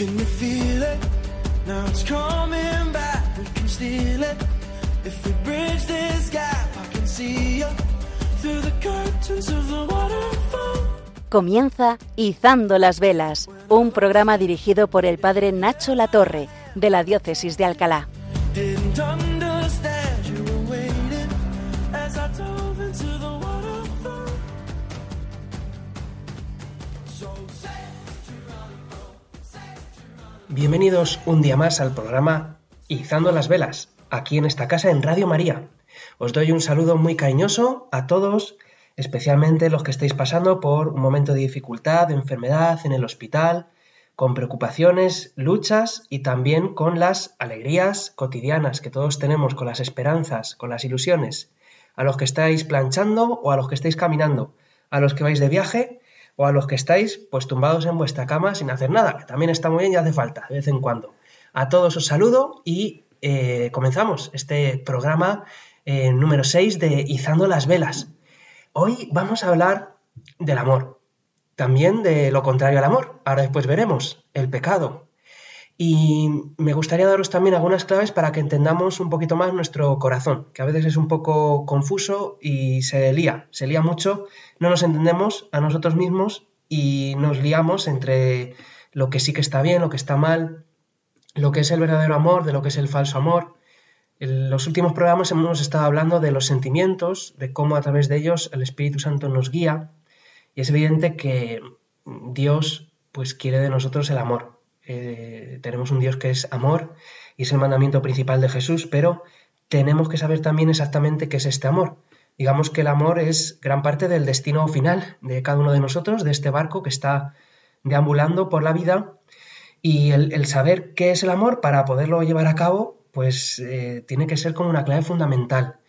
Can you feel it? Now it's coming back. We can steal it. If we bridge this gap, I can see you through the curtains of the waterfall. Comienza Izando las Velas, un programa dirigido por el padre Nacho Latorre, de la Diócesis de Alcalá. Bienvenidos un día más al programa Izando las Velas, aquí en esta casa en Radio María. Os doy un saludo muy cariñoso a todos, especialmente los que estáis pasando por un momento de dificultad, de enfermedad, en el hospital, con preocupaciones, luchas y también con las alegrías cotidianas que todos tenemos, con las esperanzas, con las ilusiones. A los que estáis planchando o a los que estáis caminando, a los que vais de viaje o a los que estáis pues tumbados en vuestra cama sin hacer nada, que también está muy bien y hace falta de vez en cuando. A todos os saludo y eh, comenzamos este programa eh, número 6 de Izando las Velas. Hoy vamos a hablar del amor, también de lo contrario al amor. Ahora después veremos el pecado. Y me gustaría daros también algunas claves para que entendamos un poquito más nuestro corazón, que a veces es un poco confuso y se lía, se lía mucho, no nos entendemos a nosotros mismos y nos liamos entre lo que sí que está bien, lo que está mal, lo que es el verdadero amor, de lo que es el falso amor. En los últimos programas hemos estado hablando de los sentimientos, de cómo a través de ellos el Espíritu Santo nos guía y es evidente que Dios pues quiere de nosotros el amor. Eh, tenemos un Dios que es amor y es el mandamiento principal de Jesús, pero tenemos que saber también exactamente qué es este amor. Digamos que el amor es gran parte del destino final de cada uno de nosotros, de este barco que está deambulando por la vida y el, saber qué es el amor para poderlo llevar a cabo, pues eh, tiene que ser como una clave fundamental.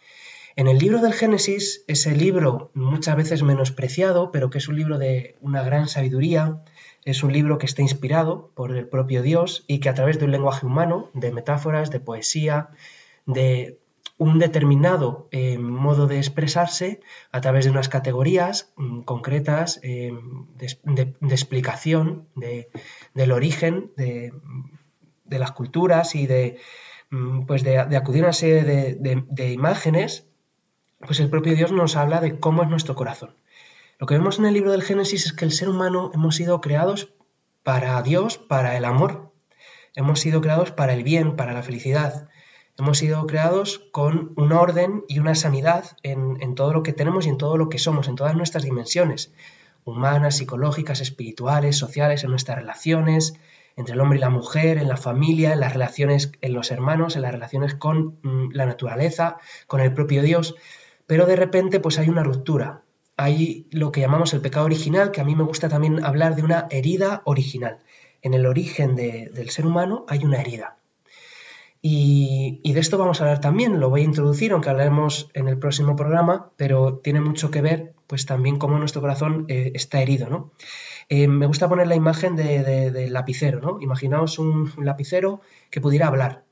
En el libro del Génesis, ese libro muchas veces menospreciado, pero que es un libro de una gran sabiduría, es un libro que está inspirado por el propio Dios y que a través de un lenguaje humano, de metáforas, de poesía, de un determinado eh, modo de expresarse a través de unas categorías mm, concretas eh, de, explicación de- del origen de, las culturas y de, mm, pues de, acudir a una serie de imágenes, pues el propio Dios nos habla de cómo es nuestro corazón. Lo que vemos en el libro del Génesis es que el ser humano hemos sido creados para Dios, para el amor. Hemos sido creados para el bien, para la felicidad. Hemos sido creados con un orden y una sanidad en, en todo lo que tenemos y en todo lo que somos, en todas nuestras dimensiones, humanas, psicológicas, espirituales, sociales, en nuestras relaciones, entre el hombre y la mujer, en la familia, en las relaciones en los hermanos, en las relaciones con mm, la naturaleza, con el propio Dios. Pero de repente pues hay una ruptura, hay lo que llamamos el pecado original, que a mí me gusta también hablar de una herida original. En el origen de- del ser humano hay una herida. Y, de esto vamos a hablar también, lo voy a introducir, aunque hablaremos en el próximo programa, pero tiene mucho que ver, pues también cómo nuestro corazón eh, está herido, ¿no? Eh, me gusta poner la imagen de- de- del lapicero, ¿no? Imaginaos un lapicero que pudiera hablar.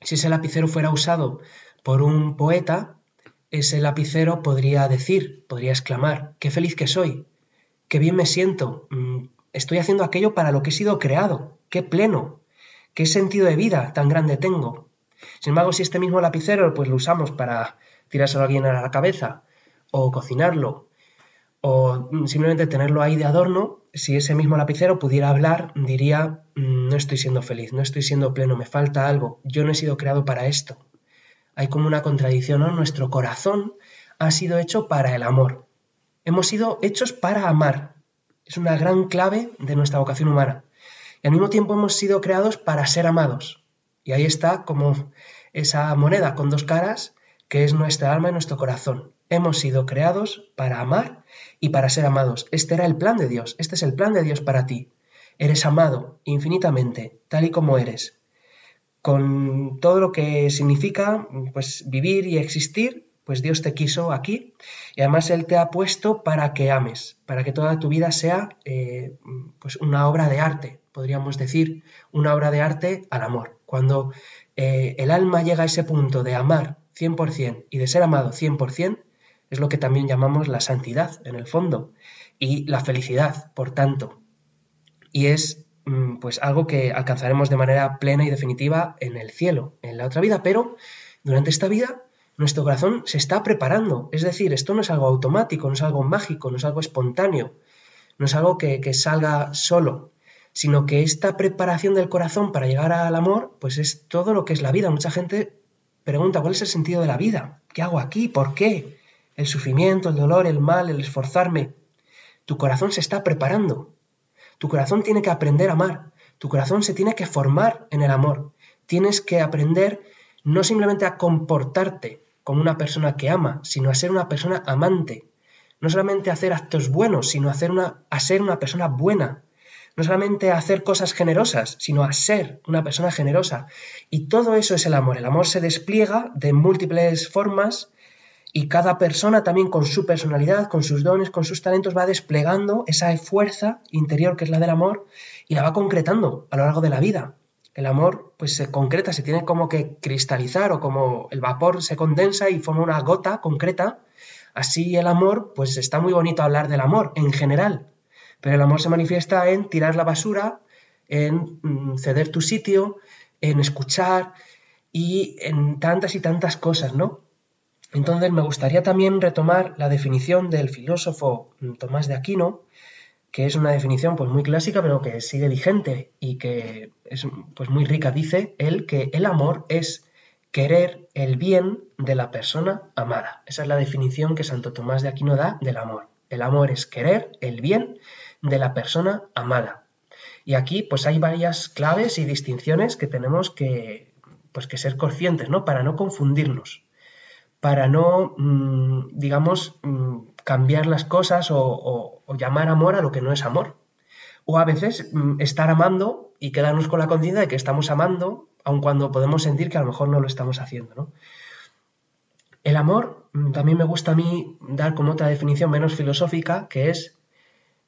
Si ese lapicero fuera usado por un poeta, ese lapicero podría decir, podría exclamar, qué feliz que soy, qué bien me siento, mm, estoy haciendo aquello para lo que he sido creado, qué pleno, qué sentido de vida tan grande tengo. Sin embargo, si este mismo lapicero pues lo usamos para tirárselo a alguien a la cabeza o cocinarlo o mm, simplemente tenerlo ahí de adorno, si ese mismo lapicero pudiera hablar, diría, "Mm, no estoy siendo feliz, no estoy siendo pleno, me falta algo, yo no he sido creado para esto. Hay como una contradicción. Nuestro corazón ha sido hecho para el amor. Hemos sido hechos para amar. Es una gran clave de nuestra vocación humana. Y al mismo tiempo hemos sido creados para ser amados. Y ahí está como esa moneda con dos caras que es nuestra alma y nuestro corazón. Hemos sido creados para amar y para ser amados. Este era el plan de Dios. Este es el plan de Dios para ti. Eres amado infinitamente, tal y como eres con todo lo que significa pues vivir y existir, pues Dios te quiso aquí y además Él te ha puesto para que ames, para que toda tu vida sea eh, pues una obra de arte, podríamos decir, una obra de arte al amor. Cuando eh, el alma llega a ese punto de amar 100% y de ser amado 100%, es lo que también llamamos la santidad en el fondo y la felicidad, por tanto. Y es pues algo que alcanzaremos de manera plena y definitiva en el cielo, en la otra vida, pero durante esta vida nuestro corazón se está preparando. Es decir, esto no es algo automático, no es algo mágico, no es algo espontáneo, no es algo que, que salga solo, sino que esta preparación del corazón para llegar al amor, pues es todo lo que es la vida. Mucha gente pregunta, ¿cuál es el sentido de la vida? ¿Qué hago aquí? ¿Por qué? El sufrimiento, el dolor, el mal, el esforzarme. Tu corazón se está preparando. Tu corazón tiene que aprender a amar. Tu corazón se tiene que formar en el amor. Tienes que aprender no simplemente a comportarte como una persona que ama, sino a ser una persona amante. No solamente a hacer actos buenos, sino a, una, a ser una persona buena. No solamente a hacer cosas generosas, sino a ser una persona generosa. Y todo eso es el amor. El amor se despliega de múltiples formas y cada persona también con su personalidad, con sus dones, con sus talentos va desplegando esa fuerza interior que es la del amor y la va concretando a lo largo de la vida. El amor pues se concreta, se tiene como que cristalizar o como el vapor se condensa y forma una gota concreta. Así el amor, pues está muy bonito hablar del amor en general, pero el amor se manifiesta en tirar la basura, en mm, ceder tu sitio, en escuchar y en tantas y tantas cosas, ¿no? Entonces me gustaría también retomar la definición del filósofo Tomás de Aquino, que es una definición pues muy clásica pero que sigue vigente y que es pues muy rica. Dice él que el amor es querer el bien de la persona amada. Esa es la definición que Santo Tomás de Aquino da del amor. El amor es querer el bien de la persona amada. Y aquí pues hay varias claves y distinciones que tenemos que pues que ser conscientes, ¿no? Para no confundirnos para no, mm, digamos, mm, cambiar las cosas o, llamar amor a lo que no es amor. O a veces mm, estar amando y quedarnos con la conciencia de que estamos amando, aun cuando podemos sentir que a lo mejor no lo estamos haciendo. El amor, también me gusta a mí dar como otra definición menos filosófica, que es,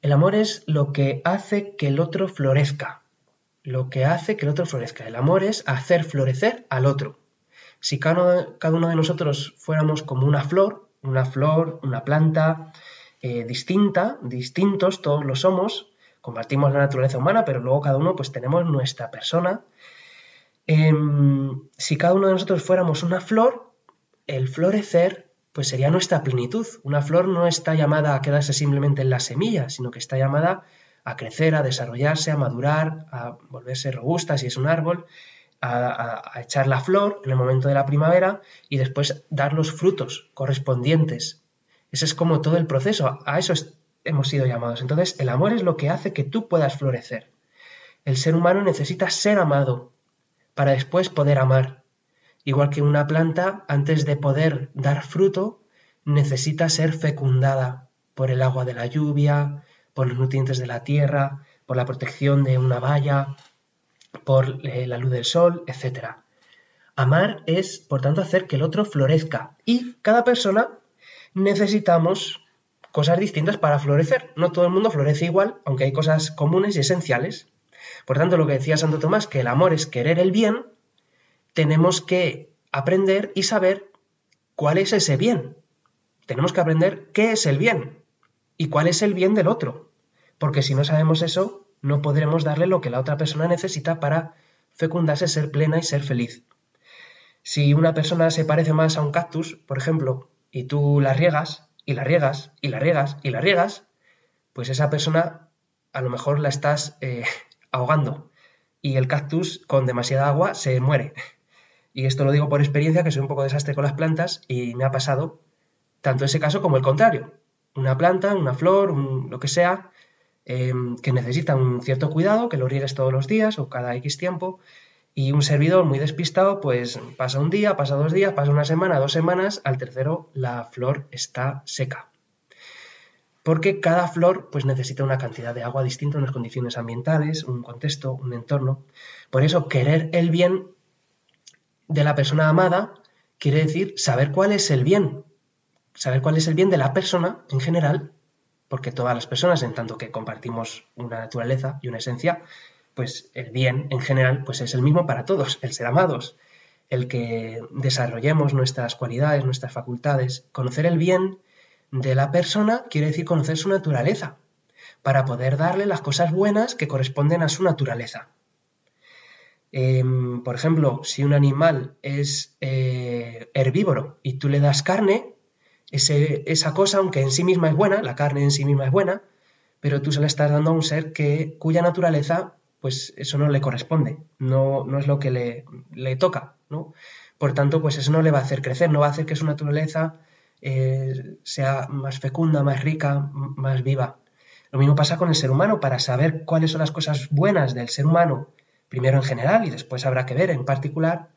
el amor es lo que hace que el otro florezca. Lo que hace que el otro florezca. El amor es hacer florecer al otro. Si cada, uno de nosotros fuéramos como una flor, una flor, una planta eh, distinta, distintos, todos lo somos, compartimos la naturaleza humana, pero luego cada uno pues tenemos nuestra persona. Em, si cada uno de nosotros fuéramos una flor, el florecer pues sería nuestra plenitud. Una flor no está llamada a quedarse simplemente en la semilla, sino que está llamada a crecer, a desarrollarse, a madurar, a volverse robusta si es un árbol a, echar la flor en el momento de la primavera y después dar los frutos correspondientes. Ese es como todo el proceso, a eso hemos sido llamados. Entonces, el amor es lo que hace que tú puedas florecer. El ser humano necesita ser amado para después poder amar. Igual que una planta, antes de poder dar fruto, necesita ser fecundada por el agua de la lluvia, por los nutrientes de la tierra, por la protección de una valla, por eh, la luz del sol, etc. Amar es, por tanto, hacer que el otro florezca. Y cada persona necesitamos cosas distintas para florecer. No todo el mundo florece igual, aunque hay cosas comunes y esenciales. Por tanto, lo que decía Santo Tomás, que el amor es querer el bien, tenemos que aprender y saber cuál es ese bien. Tenemos que aprender qué es el bien y cuál es el bien del otro. Porque si no sabemos eso, no podremos darle lo que la otra persona necesita para fecundarse, ser plena y ser feliz. Si una persona se parece más a un cactus, por ejemplo, y tú la riegas, y la riegas, y la riegas, y la riegas, pues esa persona a lo mejor la estás eh, ahogando y el cactus con demasiada agua se muere. Y esto lo digo por experiencia, que soy un poco desastre con las plantas y me ha pasado tanto ese caso como el contrario. Una planta, una flor, lo que sea, Em, que necesita un cierto cuidado, que lo riegues todos los días o cada X tiempo, y un servidor muy despistado, pues pasa un día, pasa dos días, pasa una semana, dos semanas, al tercero la flor está seca. Porque cada flor pues necesita una cantidad de agua distinta, unas condiciones ambientales, un contexto, un entorno. Por eso querer el bien de la persona amada quiere decir saber cuál es el bien, saber cuál es el bien de la persona en general porque todas las personas, en tanto que compartimos una naturaleza y una esencia, pues el bien en general pues es el mismo para todos, el ser amados, el que desarrollemos nuestras cualidades, nuestras facultades. Conocer el bien de la persona quiere decir conocer su naturaleza. para poder darle las cosas buenas que corresponden a su naturaleza. Em, por ejemplo, si un animal es eh, herbívoro y tú le das carne, esa cosa, aunque en sí misma es buena, la carne en sí misma es buena, pero tú se la estás dando a un ser que, cuya naturaleza, pues eso no le corresponde, no, no es lo que le, le, toca, ¿no? Por tanto, pues eso no le va a hacer crecer, no va a hacer que su naturaleza eh, sea más fecunda, más rica, más viva. Lo mismo pasa con el ser humano, para saber cuáles son las cosas buenas del ser humano, primero en general y después habrá que ver en particular,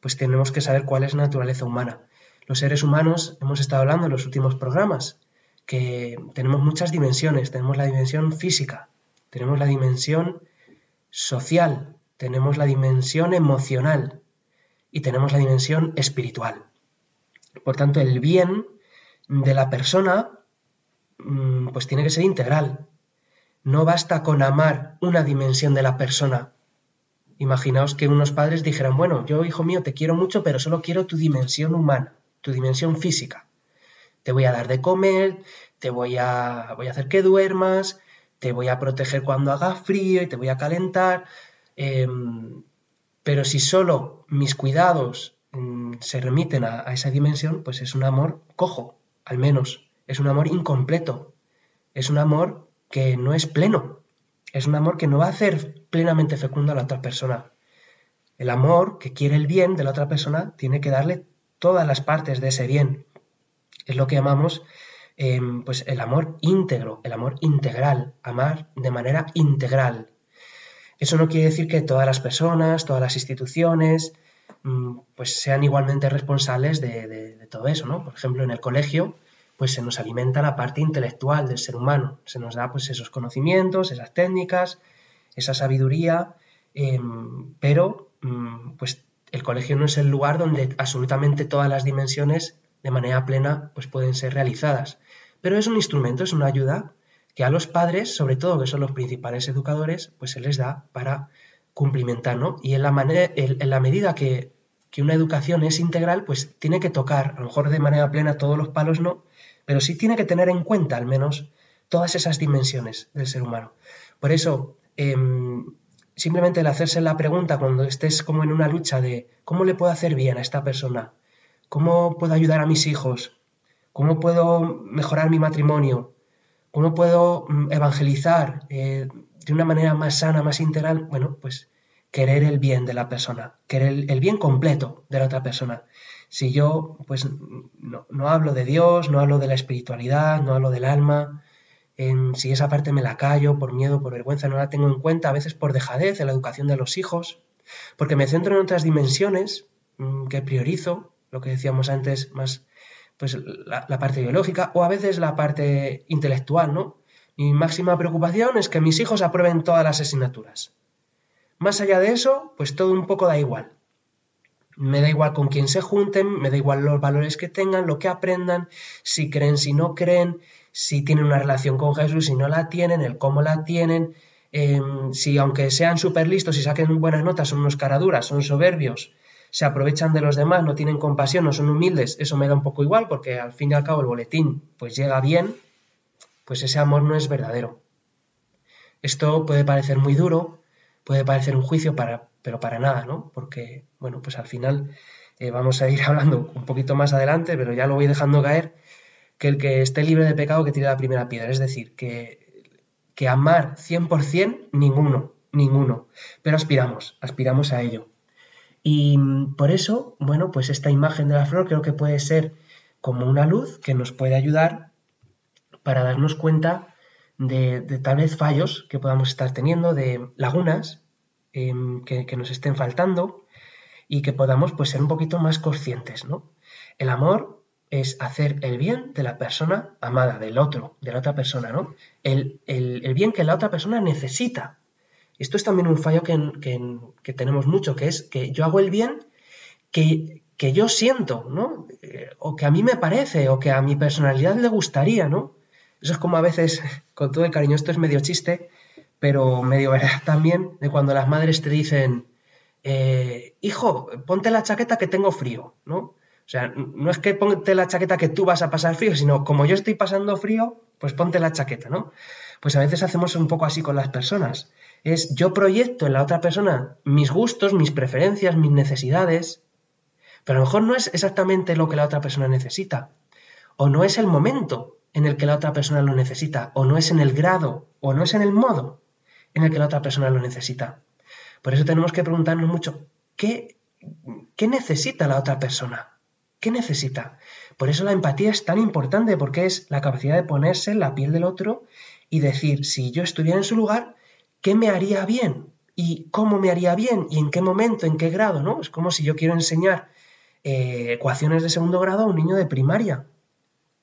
pues tenemos que saber cuál es la naturaleza humana. Los seres humanos, hemos estado hablando en los últimos programas, que tenemos muchas dimensiones. Tenemos la dimensión física, tenemos la dimensión social, tenemos la dimensión emocional y tenemos la dimensión espiritual. Por tanto, el bien de la persona mm, pues tiene que ser integral. No basta con amar una dimensión de la persona. Imaginaos que unos padres dijeran, bueno, yo hijo mío te quiero mucho, pero solo quiero tu dimensión humana, tu dimensión física te voy a dar de comer, te voy a, voy a hacer que duermas, te voy a proteger cuando haga frío y te voy a calentar. Em, pero si solo mis cuidados mm, se remiten a, esa dimensión, pues es un amor cojo, al menos. Es un amor incompleto. Es un amor que no es pleno. Es un amor que no va a hacer plenamente fecundo a la otra persona. El amor que quiere el bien de la otra persona tiene que darle todas las partes de ese bien. Es lo que llamamos em, pues el amor íntegro, el amor integral, amar de manera integral. Eso no quiere decir que todas las personas, todas las instituciones, mm, pues sean igualmente responsables de, todo eso, ¿no? Por ejemplo, en el colegio, pues se nos alimenta la parte intelectual del ser humano, se nos da pues esos conocimientos, esas técnicas, esa sabiduría, em, pero mm, pues el colegio no es el lugar donde absolutamente todas las dimensiones de manera plena pues pueden ser realizadas. Pero es un instrumento, es una ayuda que a los padres, sobre todo que son los principales educadores, pues se les da para cumplimentar, ¿no? Y en la, medida que, que, una educación es integral, pues tiene que tocar, a lo mejor de manera plena todos los palos no, pero sí tiene que tener en cuenta al menos todas esas dimensiones del ser humano. Por eso, em, simplemente el hacerse la pregunta cuando estés como en una lucha de cómo le puedo hacer bien a esta persona, ¿Cómo puedo ayudar a mis hijos? ¿Cómo puedo mejorar mi matrimonio? ¿Cómo puedo mm, evangelizar eh, de una manera más sana, más integral? Bueno, pues querer el bien de la persona, querer el, bien completo de la otra persona. Si yo, pues, no, hablo de Dios, no hablo de la espiritualidad, no hablo del alma, si esa parte me la callo por miedo, por vergüenza, no la tengo en cuenta, a veces por dejadez en la educación de los hijos, porque me centro en otras dimensiones mm, que priorizo, lo que decíamos antes, más pues la, parte biológica o a veces la parte intelectual, ¿no? Mi máxima preocupación es que mis hijos aprueben todas las asignaturas. Más allá de eso, pues todo un poco da igual. Me da igual con quién se junten, me da igual los valores que tengan, lo que aprendan, si creen, si no creen, si tienen una relación con Jesús, si no la tienen, el cómo la tienen, em, si aunque sean súper listos y saquen buenas notas, son unos caraduras, son soberbios, se aprovechan de los demás, no tienen compasión, no son humildes, eso me da un poco igual porque al fin y al cabo el boletín pues llega bien, pues ese amor no es verdadero. Esto puede parecer muy duro, puede parecer un juicio, para, pero para nada, ¿no? Porque, bueno, pues al final eh, vamos a ir hablando un poquito más adelante, pero ya lo voy dejando caer, que el que esté libre de pecado que tire la primera piedra, es decir, que, que amar 100% ninguno, ninguno, pero aspiramos, aspiramos a ello. Y por eso, bueno, pues esta imagen de la flor creo que puede ser como una luz que nos puede ayudar para darnos cuenta de, tal vez fallos que podamos estar teniendo, de lagunas em, que, nos estén faltando y que podamos pues ser un poquito más conscientes, ¿no? El amor es hacer el bien de la persona amada, del otro, de la otra persona, ¿no? El, el bien que la otra persona necesita, esto es también un fallo que, tenemos mucho, que es que yo hago el bien que, que yo siento, ¿no? Eh, o que a mí me parece, o que a mi personalidad le gustaría, ¿no? Eso es como a veces, con todo el cariño, esto es medio chiste, pero medio verdad también, de cuando las madres te dicen, eh, hijo, ponte la chaqueta que tengo frío, ¿no? O sea, no es que ponte la chaqueta que tú vas a pasar frío, sino como yo estoy pasando frío, pues ponte la chaqueta, ¿no? Pues a veces hacemos un poco así con las personas. Es yo proyecto en la otra persona mis gustos, mis preferencias, mis necesidades, pero a lo mejor no es exactamente lo que la otra persona necesita, o no es el momento en el que la otra persona lo necesita, o no es en el grado, o no es en el modo en el que la otra persona lo necesita. Por eso tenemos que preguntarnos mucho, ¿qué, qué necesita la otra persona? ¿Qué necesita? Por eso la empatía es tan importante, porque es la capacidad de ponerse en la piel del otro y decir, si yo estuviera en su lugar, ¿qué me haría bien? ¿Y cómo me haría bien? ¿Y en qué momento? ¿En qué grado? ¿no? Es como si yo quiero enseñar eh, ecuaciones de segundo grado a un niño de primaria.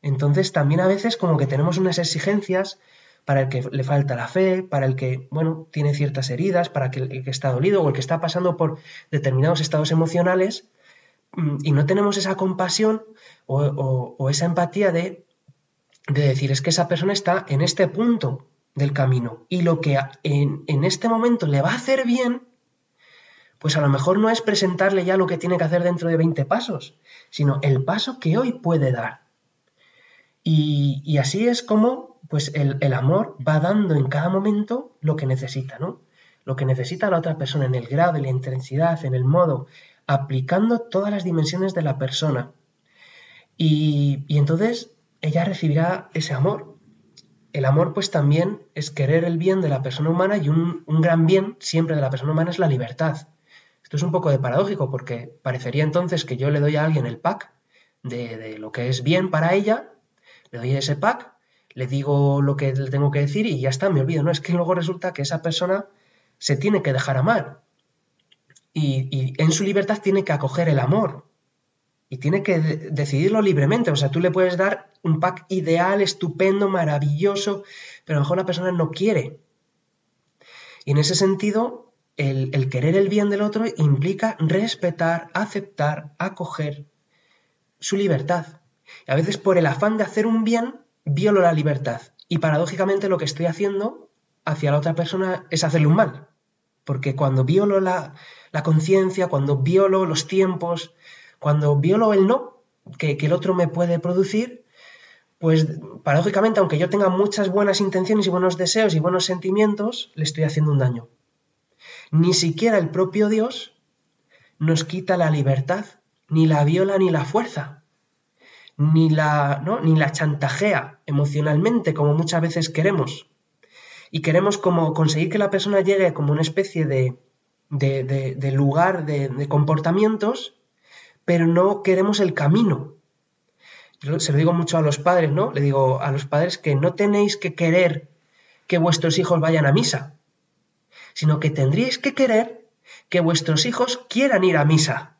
Entonces también a veces como que tenemos unas exigencias para el que le falta la fe, para el que, bueno, tiene ciertas heridas, para el que está dolido o el que está pasando por determinados estados emocionales y no tenemos esa compasión o, esa empatía de, de, decir es que esa persona está en este punto del camino y lo que en, en este momento le va a hacer bien, pues a lo mejor no es presentarle ya lo que tiene que hacer dentro de 20 pasos, sino el paso que hoy puede dar. Y, así es como pues el, amor va dando en cada momento lo que necesita, ¿no? Lo que necesita la otra persona en el grado, en la intensidad, en el modo, aplicando todas las dimensiones de la persona. Y, entonces ella recibirá ese amor. El amor pues también es querer el bien de la persona humana y un, gran bien siempre de la persona humana es la libertad. Esto es un poco de paradójico porque parecería entonces que yo le doy a alguien el pack de, de lo que es bien para ella le doy ese pack, le digo lo que le tengo que decir y ya está, me olvido. No, es que luego resulta que esa persona se tiene que dejar amar. Y, en su libertad tiene que acoger el amor. Y tiene que decidirlo libremente. O sea, tú le puedes dar un pack ideal, estupendo, maravilloso, pero a lo mejor la persona no quiere. Y en ese sentido, el, querer el bien del otro implica respetar, aceptar, acoger su libertad. A veces por el afán de hacer un bien, violo la libertad. Y paradójicamente lo que estoy haciendo hacia la otra persona es hacerle un mal. Porque cuando violo la, conciencia, cuando violo los tiempos, cuando violo el no que, que el otro me puede producir, pues paradójicamente, aunque yo tenga muchas buenas intenciones y buenos deseos y buenos sentimientos, le estoy haciendo un daño. Ni siquiera el propio Dios nos quita la libertad, ni la viola ni la fuerza ni la, ¿no? ni la chantajea emocionalmente como muchas veces queremos. Y queremos como conseguir que la persona llegue como una especie de, de, lugar de, comportamientos, pero no queremos el camino. Yo se lo digo mucho a los padres, ¿no? Le digo a los padres que no tenéis que querer que vuestros hijos vayan a misa, sino que tendríais que querer que vuestros hijos quieran ir a misa.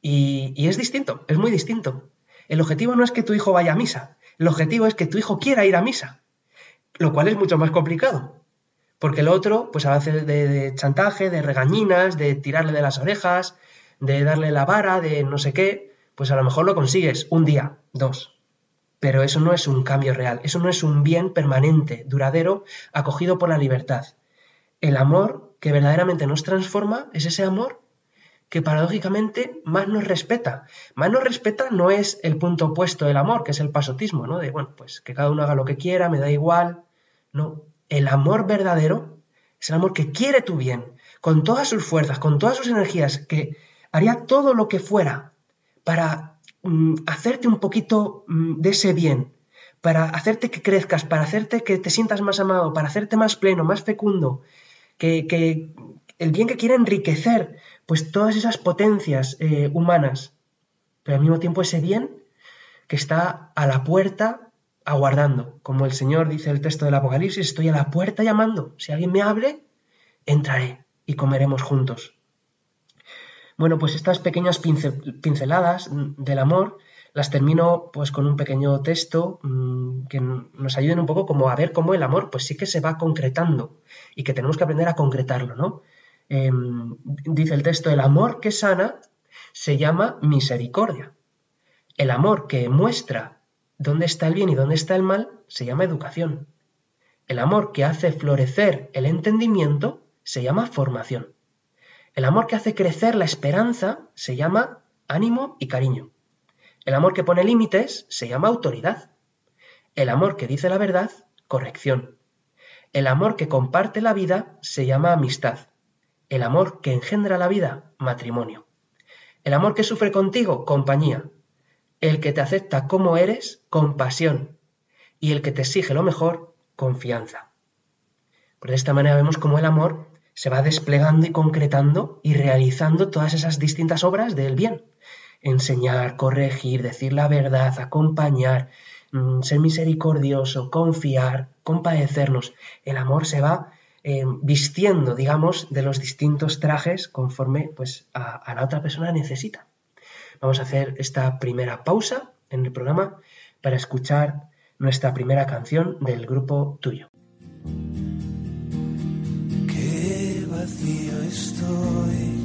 Y, y es distinto, es muy distinto. El objetivo no es que tu hijo vaya a misa, el objetivo es que tu hijo quiera ir a misa, lo cual es mucho más complicado. Porque el otro, pues a base de, chantaje, de regañinas, de tirarle de las orejas, de darle la vara, de no sé qué, pues a lo mejor lo consigues un día, dos. Pero eso no es un cambio real, eso no es un bien permanente, duradero, acogido por la libertad. El amor que verdaderamente nos transforma es ese amor que paradójicamente más nos respeta. Más nos respeta no es el punto opuesto del amor, que es el pasotismo, ¿no? De, bueno, pues que cada uno haga lo que quiera, me da igual. No, el amor verdadero es el amor que quiere tu bien, con todas sus fuerzas, con todas sus energías, que haría todo lo que fuera para mm, hacerte un poquito mm, de ese bien, para hacerte que crezcas, para hacerte que te sientas más amado, para hacerte más pleno, más fecundo, que, que el bien que quiere enriquecer pues todas esas potencias eh, humanas, pero al mismo tiempo ese bien que está a la puerta aguardando. Como el Señor dice el texto del Apocalipsis, estoy a la puerta llamando. Si alguien me abre, entraré y comeremos juntos. Bueno, pues estas pequeñas pinceladas del amor las termino pues con un pequeño texto mm, que nos ayuden un poco como a ver cómo el amor pues sí que se va concretando y que tenemos que aprender a concretarlo, ¿no? Em, dice el texto, el amor que sana se llama misericordia. El amor que muestra dónde está el bien y dónde está el mal se llama educación. El amor que hace florecer el entendimiento se llama formación. El amor que hace crecer la esperanza se llama ánimo y cariño. El amor que pone límites se llama autoridad. El amor que dice la verdad corrección. El amor que comparte la vida se llama amistad. El amor que engendra la vida, matrimonio. El amor que sufre contigo, compañía. El que te acepta como eres, compasión. Y el que te exige lo mejor, confianza. Pues de esta manera vemos cómo el amor se va desplegando y concretando y realizando todas esas distintas obras del bien. Enseñar, corregir, decir la verdad, acompañar, mm, ser misericordioso, confiar, compadecernos. El amor se va eh, vistiendo, digamos, de los distintos trajes conforme pues, a la otra persona necesita. Vamos a hacer esta primera pausa en el programa para escuchar nuestra primera canción del grupo tuyo. Qué vacío estoy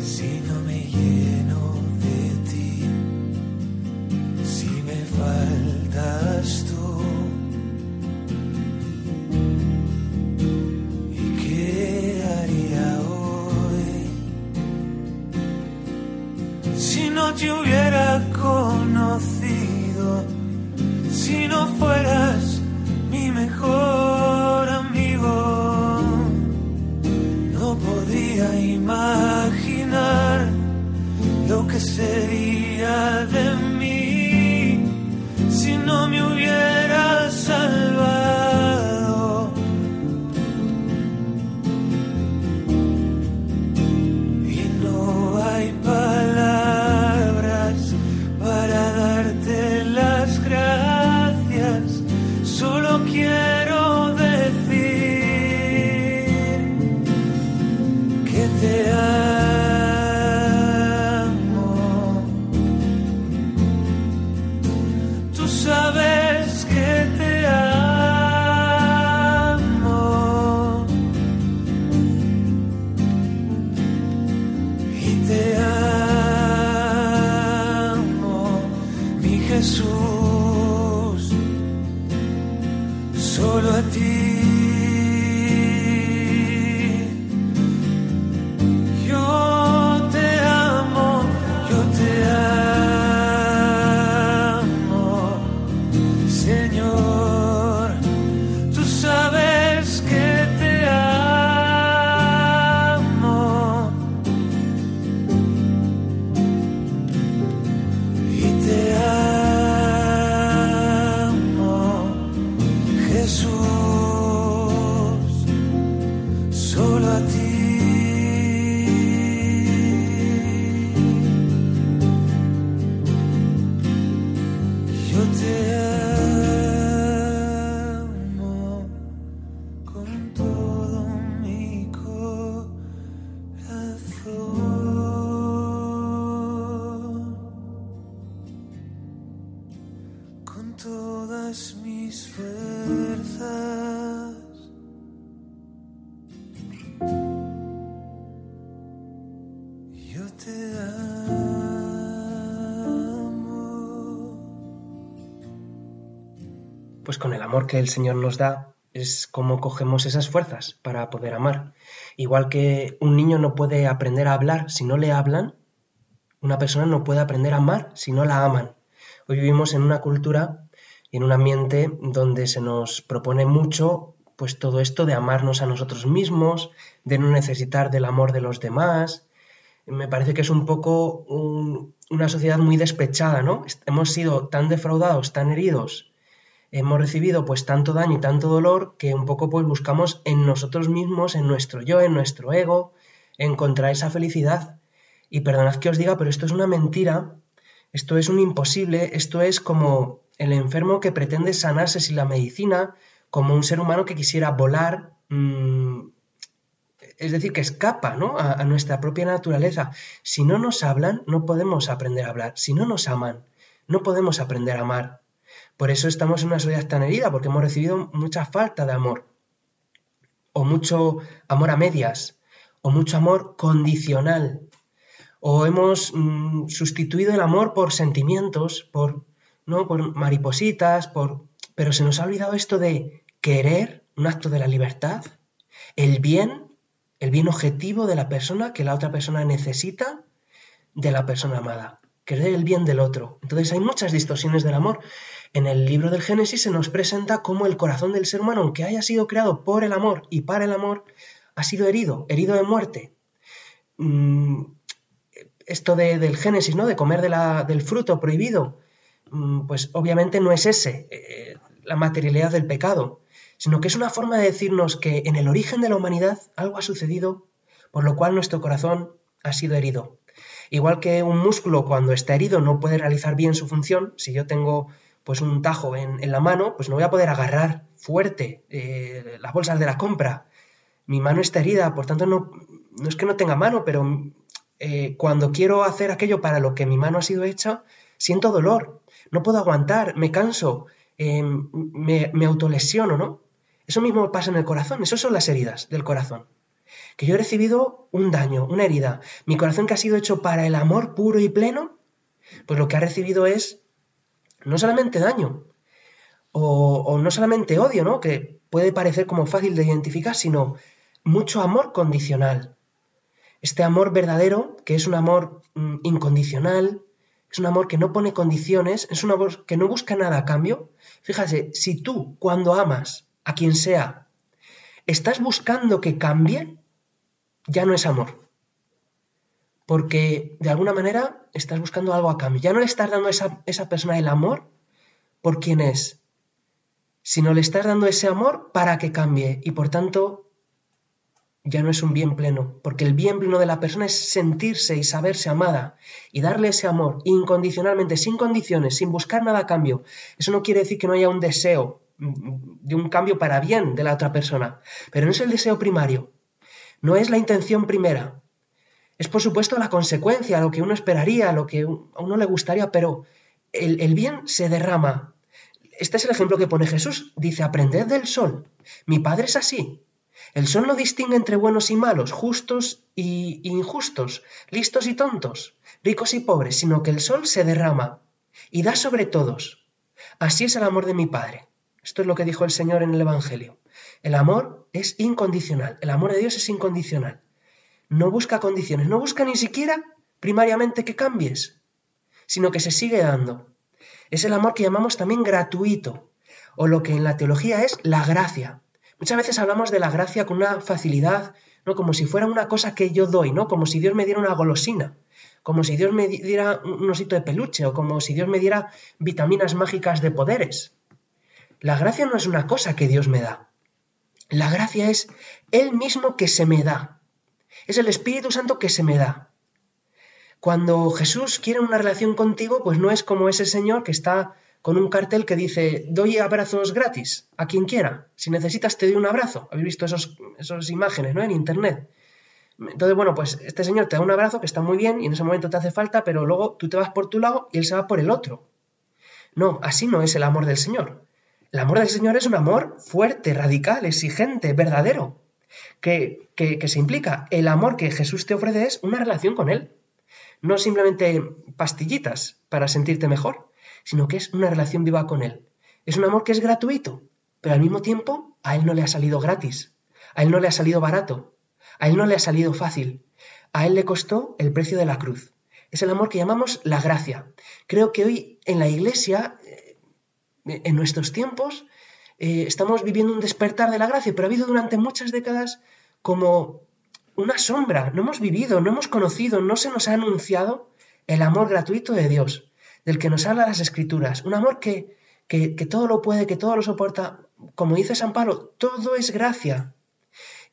si no me lleno de ti, si me faltas tú. Te hubiera conocido? Si no fueras Jesús, que el Señor nos da es como cogemos esas fuerzas para poder amar. Igual que un niño no puede aprender a hablar si no le hablan, una persona no puede aprender a amar si no la aman. Hoy vivimos en una cultura y en un ambiente donde se nos propone mucho pues todo esto de amarnos a nosotros mismos, de no necesitar del amor de los demás. Me parece que es un poco un- una sociedad muy despechada, ¿no? Hemos sido tan defraudados, tan heridos, hemos recibido pues tanto daño y tanto dolor que un poco pues buscamos en nosotros mismos, en nuestro yo, en nuestro ego, encontrar esa felicidad. Y perdonad que os diga, pero esto es una mentira, esto es un imposible, esto es como el enfermo que pretende sanarse sin la medicina, como un ser humano que quisiera volar, mm, es decir, que escapa ¿no? a, a nuestra propia naturaleza. Si no nos hablan, no podemos aprender a hablar. Si no nos aman, no podemos aprender a amar. Por eso estamos en una sociedad tan herida, porque hemos recibido mucha falta de amor, o mucho amor a medias, o mucho amor condicional, o hemos mm, sustituido el amor por sentimientos, por, ¿no? por maripositas, por... pero se nos ha olvidado esto de querer, un acto de la libertad, el bien, el bien objetivo de la persona que la otra persona necesita de la persona amada. querer el bien del otro. Entonces hay muchas distorsiones del amor. En el libro del Génesis se nos presenta cómo el corazón del ser humano, aunque haya sido creado por el amor y para el amor, ha sido herido, herido de muerte. Mm, esto del Génesis, ¿no? De comer del fruto prohibido, mm, pues obviamente no es ese, eh, la materialidad del pecado, sino que es una forma de decirnos que en el origen de la humanidad algo ha sucedido, por lo cual nuestro corazón ha sido herido. Igual que un músculo cuando está herido no puede realizar bien su función, si yo tengo pues un tajo en, la mano, pues no voy a poder agarrar fuerte eh, las bolsas de la compra. Mi mano está herida, por tanto no, no es que no tenga mano, pero eh, cuando quiero hacer aquello para lo que mi mano ha sido hecha, siento dolor, no puedo aguantar, me canso, em, me, me autolesiono, ¿no? Eso mismo pasa en el corazón, esas son las heridas del corazón. Que yo he recibido un daño, una herida, mi corazón que ha sido hecho para el amor puro y pleno, pues lo que ha recibido es no solamente daño, o, no solamente odio, ¿no? Que puede parecer como fácil de identificar, sino mucho amor condicional, este amor verdadero, que es un amor mm, incondicional, es un amor que no pone condiciones, es un amor que no busca nada a cambio. Fíjate, si tú cuando amas a quien sea, estás buscando que cambie, ya no es amor. Porque de alguna manera estás buscando algo a cambio. Ya no le estás dando a esa, esa persona el amor por quien es, sino le estás dando ese amor para que cambie y por tanto ya no es un bien pleno, porque el bien pleno de la persona es sentirse y saberse amada y darle ese amor incondicionalmente, sin condiciones, sin buscar nada a cambio. Eso no quiere decir que no haya un deseo de un cambio para bien de la otra persona, pero no es el deseo primario, no es la intención primera. Es por supuesto la consecuencia, lo que uno esperaría, lo que a uno le gustaría, pero el, bien se derrama. Este es el ejemplo que pone Jesús. Dice, aprended del sol. Mi Padre es así. El sol no distingue entre buenos y malos, justos y injustos, listos y tontos, ricos y pobres, sino que el sol se derrama y da sobre todos. Así es el amor de mi Padre. Esto es lo que dijo el Señor en el Evangelio. El amor es incondicional, el amor de Dios es incondicional. No busca condiciones, no busca ni siquiera primariamente que cambies, sino que se sigue dando. Es el amor que llamamos también gratuito, o lo que en la teología es la gracia. Muchas veces hablamos de la gracia con una facilidad, ¿no? Como si fuera una cosa que yo doy, ¿no? Como si Dios me diera una golosina, como si Dios me diera un osito de peluche o como si Dios me diera vitaminas mágicas de poderes. La gracia no es una cosa que Dios me da. La gracia es Él mismo que se me da. Es el Espíritu Santo que se me da. Cuando Jesús quiere una relación contigo, pues no es como ese Señor que está con un cartel que dice, doy abrazos gratis a quien quiera. Si necesitas, te doy un abrazo. Habéis visto esos, esas imágenes ¿no? en Internet. Entonces, bueno, pues este señor te da un abrazo que está muy bien y en ese momento te hace falta, pero luego tú te vas por tu lado y él se va por el otro. No, así no es el amor del Señor. El amor del Señor es un amor fuerte, radical, exigente, verdadero, que, que, se implica. El amor que Jesús te ofrece es una relación con Él. No simplemente pastillitas para sentirte mejor, sino que es una relación viva con Él. Es un amor que es gratuito, pero al mismo tiempo a Él no le ha salido gratis, a Él no le ha salido barato, a Él no le ha salido fácil, a Él le costó el precio de la cruz. Es el amor que llamamos la gracia. Creo que hoy en la Iglesia, eh, en nuestros tiempos, eh, estamos viviendo un despertar de la gracia, pero ha habido durante muchas décadas como una sombra. No hemos vivido, no hemos conocido, no se nos ha anunciado el amor gratuito de Dios del que nos habla las escrituras, un amor que, que, todo lo puede, que todo lo soporta. Como dice San Pablo, todo es gracia.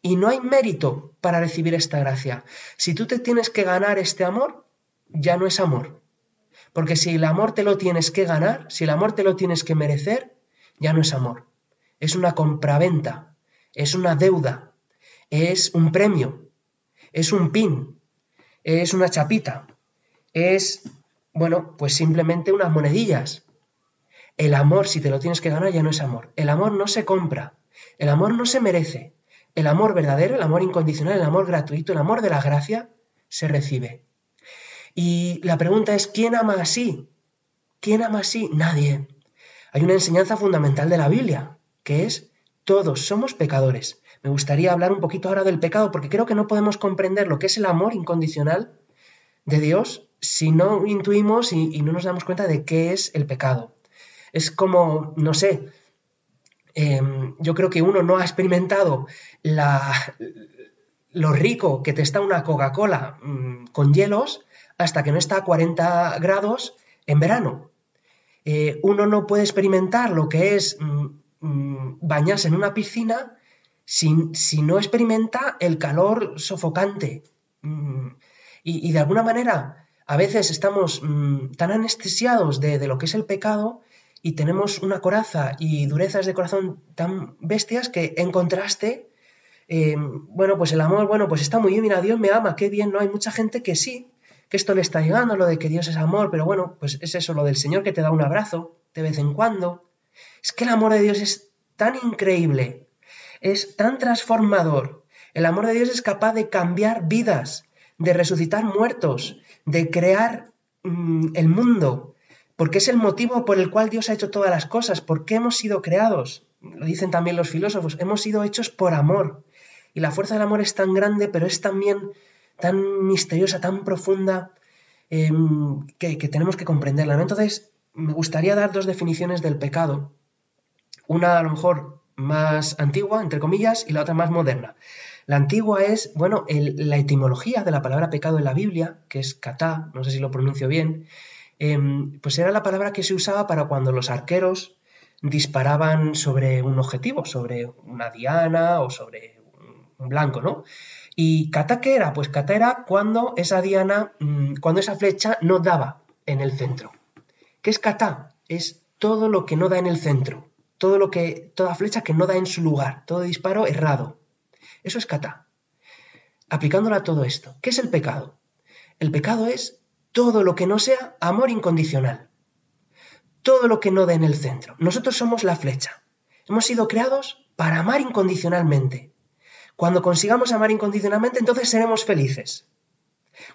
Y no hay mérito para recibir esta gracia. Si tú te tienes que ganar este amor, ya no es amor. Porque si el amor te lo tienes que ganar, si el amor te lo tienes que merecer, ya no es amor. Es una compraventa, es una deuda, es un premio, es un pin, es una chapita, es bueno, pues simplemente unas monedillas. El amor, si te lo tienes que ganar, ya no es amor. El amor no se compra. El amor no se merece. El amor verdadero, el amor incondicional, el amor gratuito, el amor de la gracia, se recibe. Y la pregunta es, ¿quién ama así? ¿Quién ama así? Nadie. Hay una enseñanza fundamental de la Biblia, que es, todos somos pecadores. Me gustaría hablar un poquito ahora del pecado, porque creo que no podemos comprender lo que es el amor incondicional de Dios si no intuimos y, no nos damos cuenta de qué es el pecado. Es como, no sé, em, yo creo que uno no ha experimentado la, lo rico que te está una Coca-Cola mm, con hielos hasta que no está a 40 grados en verano. Eh, uno no puede experimentar lo que es mm, mm, bañarse en una piscina si, no experimenta el calor sofocante. y, de alguna manera, a veces estamos tan anestesiados de, de lo que es el pecado y tenemos una coraza y durezas de corazón tan bestias que en contraste eh, bueno, pues el amor, bueno, pues está muy bien, mira, Dios me ama, qué bien, ¿no? Hay mucha gente que sí, que esto le está llegando, lo de que Dios es amor, pero bueno, pues es eso, lo del Señor que te da un abrazo de vez en cuando. Es que el amor de Dios es tan increíble, es tan transformador. El amor de Dios es capaz de cambiar vidas, de resucitar muertos, de crear mm, el mundo, porque es el motivo por el cual Dios ha hecho todas las cosas, porque hemos sido creados. Lo dicen también los filósofos, hemos sido hechos por amor. Y la fuerza del amor es tan grande, pero es también tan misteriosa, tan profunda, em, que, tenemos que comprenderla. Entonces, me gustaría dar dos definiciones del pecado. Una a lo mejor más antigua, entre comillas, y la otra más moderna. La antigua es, bueno, la etimología de la palabra pecado en la Biblia, que es katá, no sé si lo pronuncio bien, em, pues era la palabra que se usaba para cuando los arqueros disparaban sobre un objetivo, sobre una diana o sobre blanco, ¿no? ¿Y kata qué era? Pues kata era cuando esa diana, mm, cuando esa flecha no daba en el centro. ¿Qué es kata? Es todo lo que no da en el centro, todo lo que, toda flecha que no da en su lugar, todo disparo errado. Eso es kata. Aplicándola a todo esto, ¿qué es el pecado? El pecado es todo lo que no sea amor incondicional. Todo lo que no da en el centro. Nosotros somos la flecha. Hemos sido creados para amar incondicionalmente. Cuando consigamos amar incondicionalmente, entonces seremos felices.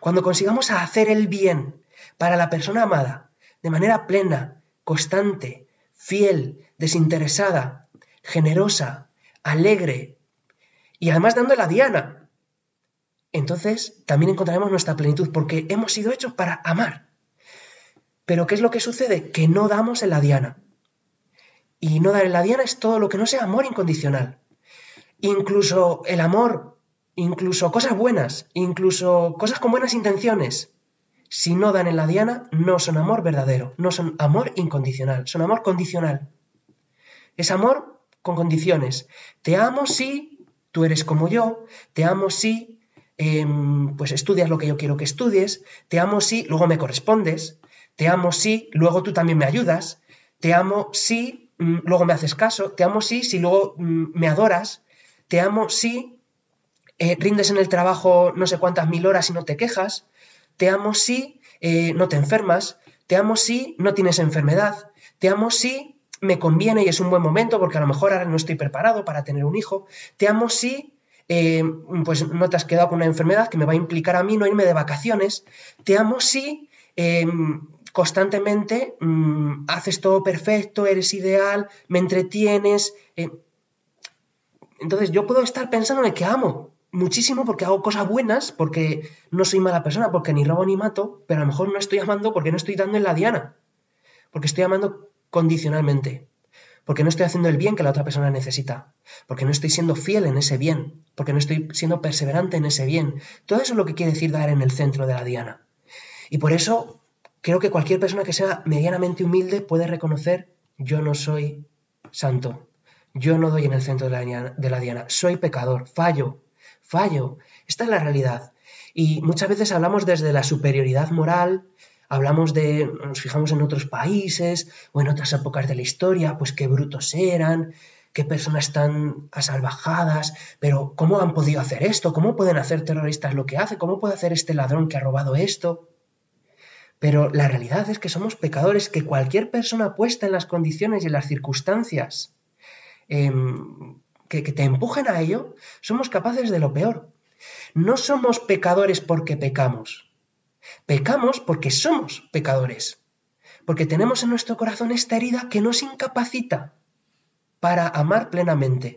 Cuando consigamos hacer el bien para la persona amada, de manera plena, constante, fiel, desinteresada, generosa, alegre, y además dando la diana, entonces también encontraremos nuestra plenitud, porque hemos sido hechos para amar. Pero ¿qué es lo que sucede? Que no damos en la diana. Y no dar en la diana es todo lo que no sea amor incondicional incluso el amor, incluso cosas buenas, incluso cosas con buenas intenciones, si no dan en la diana, no son amor verdadero, no son amor incondicional, son amor condicional. Es amor con condiciones. Te amo si tú eres como yo, te amo si em, pues estudias lo que yo quiero que estudies, te amo si luego me correspondes, te amo si luego tú también me ayudas, te amo si mm, luego me haces caso, te amo si si luego mm, me adoras, te amo si eh, rindes en el trabajo no sé cuántas mil horas y no te quejas. Te amo si eh, no te enfermas. Te amo si no tienes enfermedad. Te amo si me conviene y es un buen momento porque a lo mejor ahora no estoy preparado para tener un hijo. Te amo si eh, pues no te has quedado con una enfermedad que me va a implicar a mí no irme de vacaciones. Te amo si em, constantemente mm, haces todo perfecto, eres ideal, me entretienes. Entonces yo puedo estar pensando en que amo muchísimo porque hago cosas buenas, porque no soy mala persona, porque ni robo ni mato, pero a lo mejor no estoy amando porque no estoy dando en la diana, porque estoy amando condicionalmente, porque no estoy haciendo el bien que la otra persona necesita, porque no estoy siendo fiel en ese bien, porque no estoy siendo perseverante en ese bien. Todo eso es lo que quiere decir dar en el centro de la diana. Y por eso creo que cualquier persona que sea medianamente humilde puede reconocer yo no soy santo, yo no doy en el centro de la, diana, soy pecador, fallo, fallo. Esta es la realidad. Y muchas veces hablamos desde la superioridad moral, hablamos de, nos fijamos en otros países o en otras épocas de la historia, pues qué brutos eran, qué personas tan asalvajadas, pero ¿cómo han podido hacer esto? ¿Cómo pueden hacer terroristas lo que hacen? ¿Cómo puede hacer este ladrón que ha robado esto? Pero la realidad es que somos pecadores, que cualquier persona puesta en las condiciones y en las circunstancias Em, que, te empujen a ello, somos capaces de lo peor. No somos pecadores porque pecamos. Pecamos porque somos pecadores. Porque tenemos en nuestro corazón esta herida que nos incapacita para amar plenamente.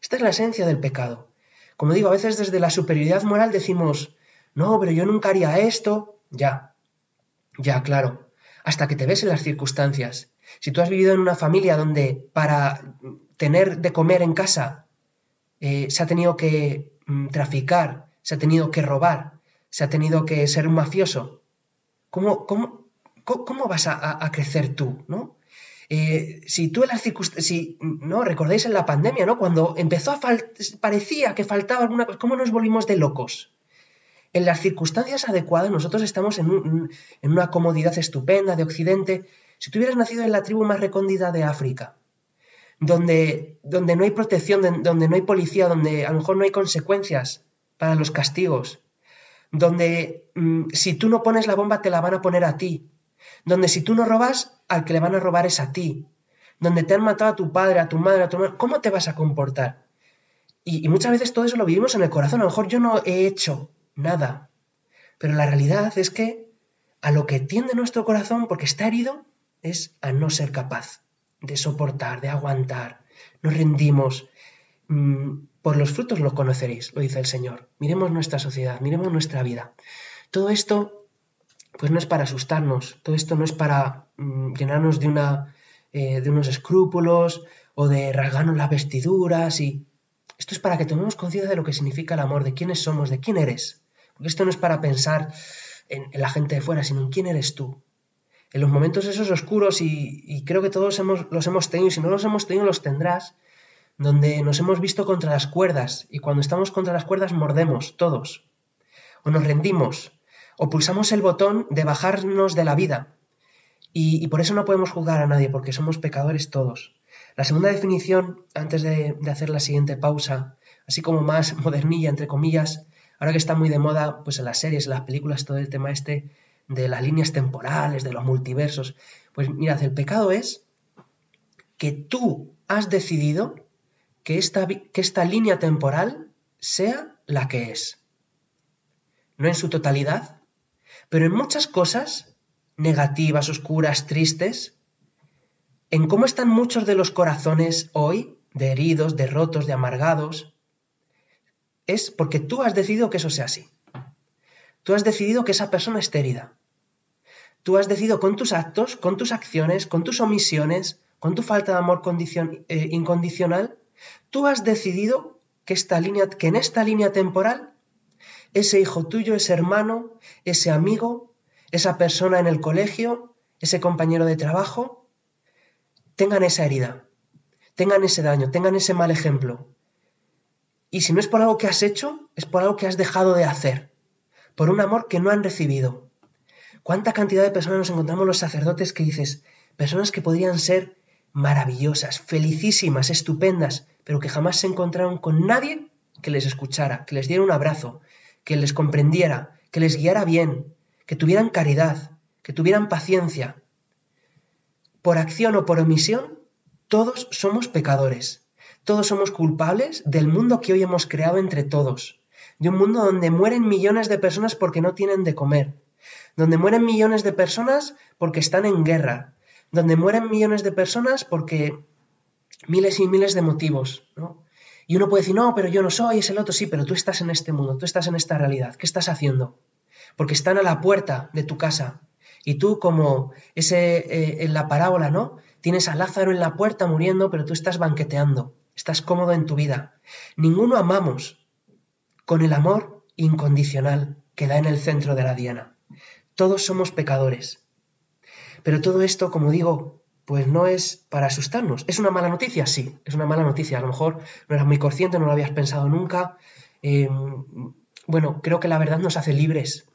Esta es la esencia del pecado. Como digo, a veces desde la superioridad moral decimos, no, pero yo nunca haría esto. Ya, Ya, claro, hasta que te ves en las circunstancias. Si tú has vivido en una familia donde para tener de comer en casa eh, se ha tenido que mm, traficar, se ha tenido que robar, se ha tenido que ser un mafioso, ¿cómo, cómo, cómo vas a, crecer tú? ¿no? Eh, si tú en las circunstancias, si, ¿no? Recordáis en la pandemia, ¿no? Cuando empezó a parecía que faltaba alguna cosa, ¿cómo nos volvimos de locos? En las circunstancias adecuadas, nosotros estamos en, en una comodidad estupenda de Occidente. Si tú hubieras nacido en la tribu más recóndita de África, donde, donde no hay protección, donde no hay policía, donde a lo mejor no hay consecuencias para los castigos, donde mm, si tú no pones la bomba te la van a poner a ti, donde si tú no robas, al que le van a robar es a ti, donde te han matado a tu padre, a tu madre, a tu hermano, ¿cómo te vas a comportar? Y, y muchas veces todo eso lo vivimos en el corazón, a lo mejor yo no he hecho nada, pero la realidad es que a lo que tiende nuestro corazón, porque está herido, es a no ser capaz de soportar, de aguantar. Nos rendimos. Mm, por los frutos lo conoceréis, lo dice el Señor. Miremos nuestra sociedad, miremos nuestra vida. Todo esto, pues no es para asustarnos, todo esto no es para mm, llenarnos de, una, eh, de unos escrúpulos o de rasgarnos las vestiduras y... Esto es para que tomemos conciencia de lo que significa el amor, de quiénes somos, de quién eres. Porque esto no es para pensar en, en la gente de fuera, sino en quién eres tú en los momentos esos oscuros, y, creo que todos hemos, los hemos tenido, y si no los hemos tenido, los tendrás, donde nos hemos visto contra las cuerdas, y cuando estamos contra las cuerdas mordemos, todos, o nos rendimos, o pulsamos el botón de bajarnos de la vida, y, por eso no podemos juzgar a nadie, porque somos pecadores todos. La segunda definición, antes de, de hacer la siguiente pausa, así como más modernilla, entre comillas, ahora que está muy de moda, pues en las series, en las películas, todo el tema este, de las líneas temporales, de los multiversos. Pues mirad, el pecado es que tú has decidido que esta, que esta línea temporal sea la que es. No en su totalidad, pero en muchas cosas negativas, oscuras, tristes, en cómo están muchos de los corazones hoy, de heridos, de rotos, de amargados, es porque tú has decidido que eso sea así. Tú has decidido que esa persona esté herida. Tú has decidido con tus actos, con tus acciones, con tus omisiones, con tu falta de amor eh, incondicional, tú has decidido que, esta línea, que en esta línea temporal, ese hijo tuyo, ese hermano, ese amigo, esa persona en el colegio, ese compañero de trabajo, tengan esa herida, tengan ese daño, tengan ese mal ejemplo. Y si no es por algo que has hecho, es por algo que has dejado de hacer, por un amor que no han recibido. ¿Cuánta cantidad de personas nos encontramos los sacerdotes que dices, personas que podrían ser maravillosas, felicísimas, estupendas, pero que jamás se encontraron con nadie que les escuchara, que les diera un abrazo, que les comprendiera, que les guiara bien, que tuvieran caridad, que tuvieran paciencia. Por acción o por omisión, todos somos pecadores, todos somos culpables del mundo que hoy hemos creado entre todos, de un mundo donde mueren millones de personas porque no tienen de comer, donde mueren millones de personas porque están en guerra, donde mueren millones de personas porque miles y miles de motivos, ¿no? Y uno puede decir, no, pero yo no soy, es el otro, sí, pero tú estás en este mundo, tú estás en esta realidad, ¿qué estás haciendo? Porque están a la puerta de tu casa y tú como ese eh, en la parábola, ¿no? Tienes a Lázaro en la puerta muriendo, pero tú estás banqueteando, estás cómodo en tu vida. Ninguno amamos con el amor incondicional que da en el centro de la diana. Todos somos pecadores. Pero todo esto, como digo, pues no es para asustarnos. ¿Es una mala noticia? Sí, es una mala noticia. A lo mejor no eras muy consciente, no lo habías pensado nunca. Em, bueno, creo que la verdad nos hace libres.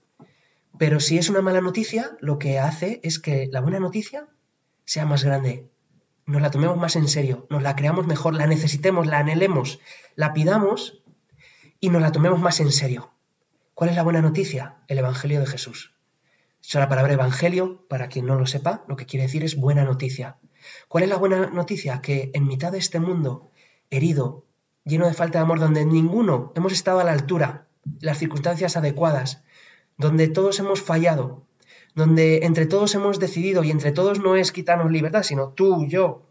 Pero si es una mala noticia, lo que hace es que la buena noticia sea más grande. Nos la tomemos más en serio, nos la creamos mejor, la necesitemos, la anhelemos, la pidamos y nos la tomemos más en serio. ¿Cuál es la buena noticia? El Evangelio de Jesús. Es la palabra evangelio, para quien no lo sepa, lo que quiere decir es buena noticia. ¿Cuál es la buena noticia? Que en mitad de este mundo herido, lleno de falta de amor, donde ninguno hemos estado a la altura, las circunstancias adecuadas, donde todos hemos fallado, donde entre todos hemos decidido, y entre todos no es quitarnos libertad, sino tú, yo,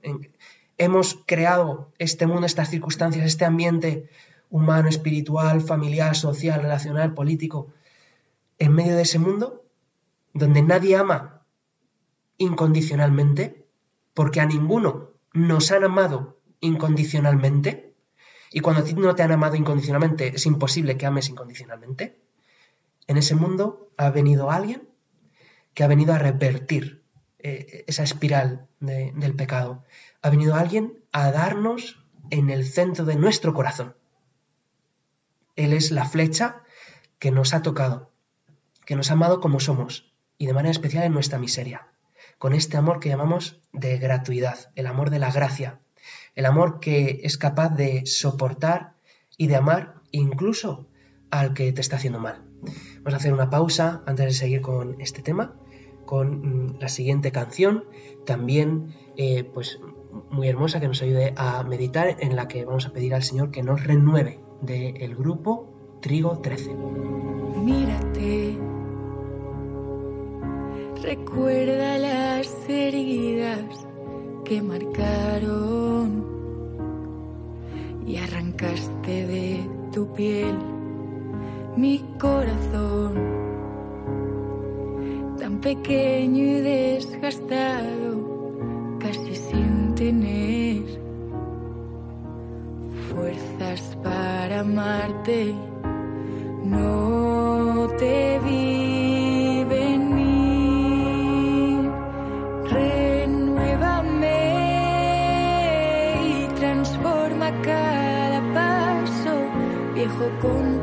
hemos creado este mundo, estas circunstancias, este ambiente humano, espiritual, familiar, social, relacional, político. En medio de ese mundo donde nadie ama incondicionalmente, porque a ninguno nos han amado incondicionalmente, y cuando a ti no te han amado incondicionalmente es imposible que ames incondicionalmente, en ese mundo ha venido alguien que ha venido a revertir eh, esa espiral del pecado. Ha venido alguien a darnos en el centro de nuestro corazón. Él es la flecha que nos ha tocado, que nos ha amado como somos y de manera especial en nuestra miseria, con este amor que llamamos de gratuidad, el amor de la gracia, el amor que es capaz de soportar y de amar incluso al que te está haciendo mal. Vamos a hacer una pausa antes de seguir con este tema, con mm, la siguiente canción, también eh, pues muy hermosa que nos ayude a meditar, en la que vamos a pedir al Señor que nos renueve del grupo Trigo 13. Mírate, recuerda las heridas que marcaron y arrancaste de tu piel mi corazón, tan pequeño y desgastado, casi sin tener fuerzas para amarte. No te vi viejo con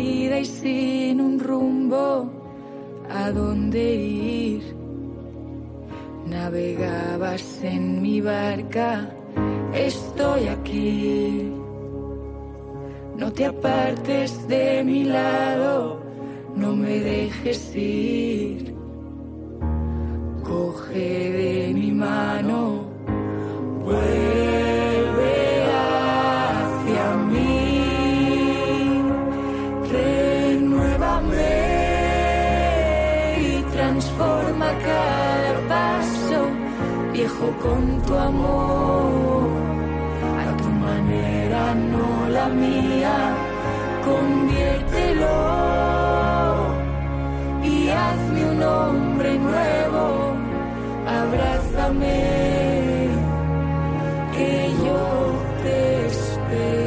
perdida y sin un rumbo a dónde ir. Navegabas en mi barca, estoy aquí. No te apartes de mi lado, no me dejes ir. Coge de mi mano, vuelve con tu amor, a tu manera, no la mía, conviértelo y hazme un hombre nuevo, abrázame, que yo te espero.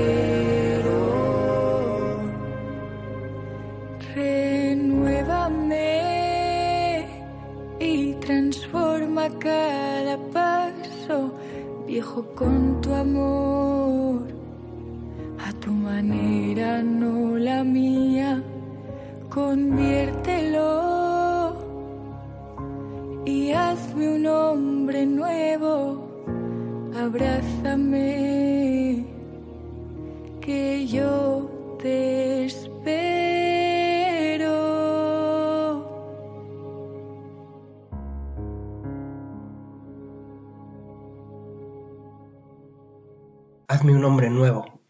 Con tu amor, a tu manera, no la mía. Conviértelo. Y hazme un hombre nuevo, abrázame, que yo te Un hombre nuevo.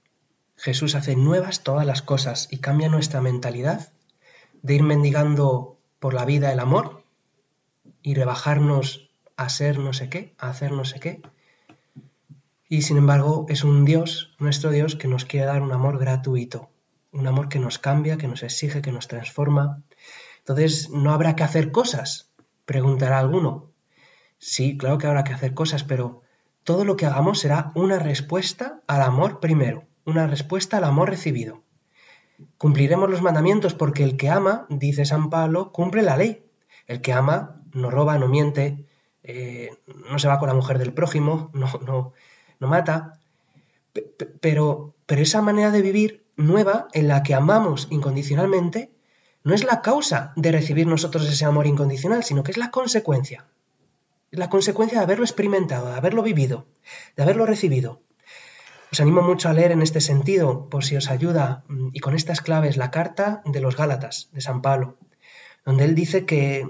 Jesús hace nuevas todas las cosas y cambia nuestra mentalidad de ir mendigando por la vida el amor y rebajarnos a ser no sé qué, a hacer no sé qué. Y sin embargo es un Dios, nuestro Dios, que nos quiere dar un amor gratuito, un amor que nos cambia, que nos exige, que nos transforma. Entonces, ¿no habrá que hacer cosas? Preguntará alguno. Sí, claro que habrá que hacer cosas, pero todo lo que hagamos será una respuesta al amor primero, una respuesta al amor recibido. Cumpliremos los mandamientos porque el que ama, dice San Pablo, cumple la ley. El que ama no roba, no miente, eh, no se va con la mujer del prójimo, no, no, no mata. Pero, pero esa manera de vivir nueva en la que amamos incondicionalmente no es la causa de recibir nosotros ese amor incondicional, sino que es la consecuencia. La consecuencia de haberlo experimentado, de haberlo vivido, de haberlo recibido. Os animo mucho a leer en este sentido, por si os ayuda, y con estas claves, la carta de los Gálatas, de San Pablo, donde él dice que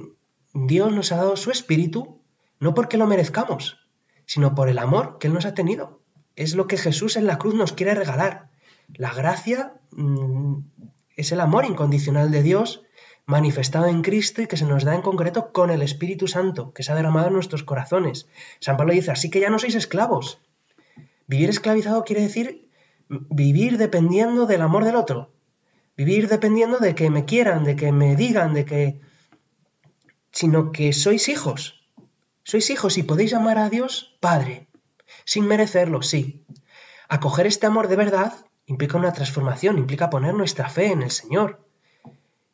Dios nos ha dado su espíritu no porque lo merezcamos, sino por el amor que Él nos ha tenido. Es lo que Jesús en la cruz nos quiere regalar. La gracia mm, es el amor incondicional de Dios manifestado en Cristo y que se nos da en concreto con el Espíritu Santo, que se ha derramado en nuestros corazones. San Pablo dice, así que ya no sois esclavos. Vivir esclavizado quiere decir vivir dependiendo del amor del otro, vivir dependiendo de que me quieran, de que me digan, de que... sino que sois hijos. Sois hijos y podéis llamar a Dios Padre, sin merecerlo, sí. Acoger este amor de verdad implica una transformación, implica poner nuestra fe en el Señor